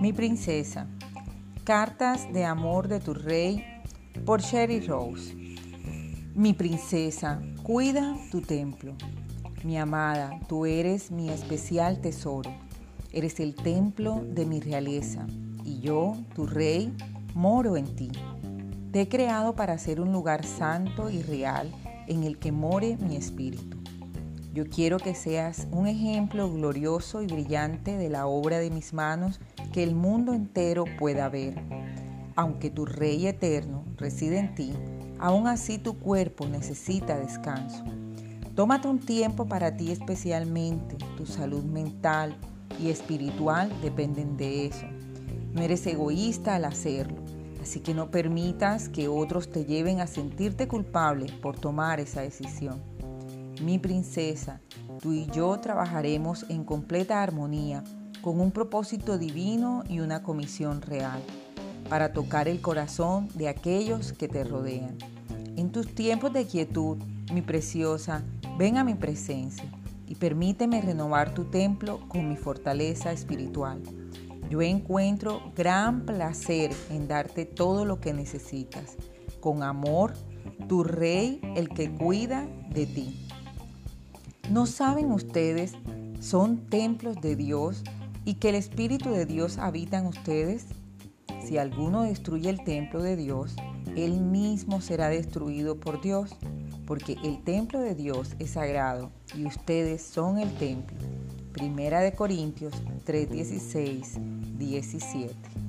Mi princesa. Cartas de amor de tu rey por Sherry Rose. Mi princesa, cuida tu templo. Mi amada, tú eres mi especial tesoro. Eres el templo de mi realeza y yo, tu rey, moro en ti. Te he creado para ser un lugar santo y real en el que more mi espíritu. Yo quiero que seas un ejemplo glorioso y brillante de la obra de mis manos que el mundo entero pueda ver. Aunque tu Rey eterno reside en ti, aún así tu cuerpo necesita descanso. Tómate un tiempo para ti especialmente. Tu salud mental y espiritual dependen de eso. No eres egoísta al hacerlo, así que no permitas que otros te lleven a sentirte culpable por tomar esa decisión. Mi princesa, tú y yo trabajaremos en completa armonía con un propósito divino y una comisión real, para tocar el corazón de aquellos que te rodean. En tus tiempos de quietud, mi preciosa, ven a mi presencia y permíteme renovar tu templo con mi fortaleza espiritual. Yo encuentro gran placer en darte todo lo que necesitas. Con amor, tu rey, el que cuida de ti. ¿No saben ustedes? Son templos de Dios y que el Espíritu de Dios habita en ustedes? Si alguno destruye el templo de Dios, él mismo será destruido por Dios, porque el templo de Dios es sagrado y ustedes son el templo. Primera de Corintios 3:16, 17.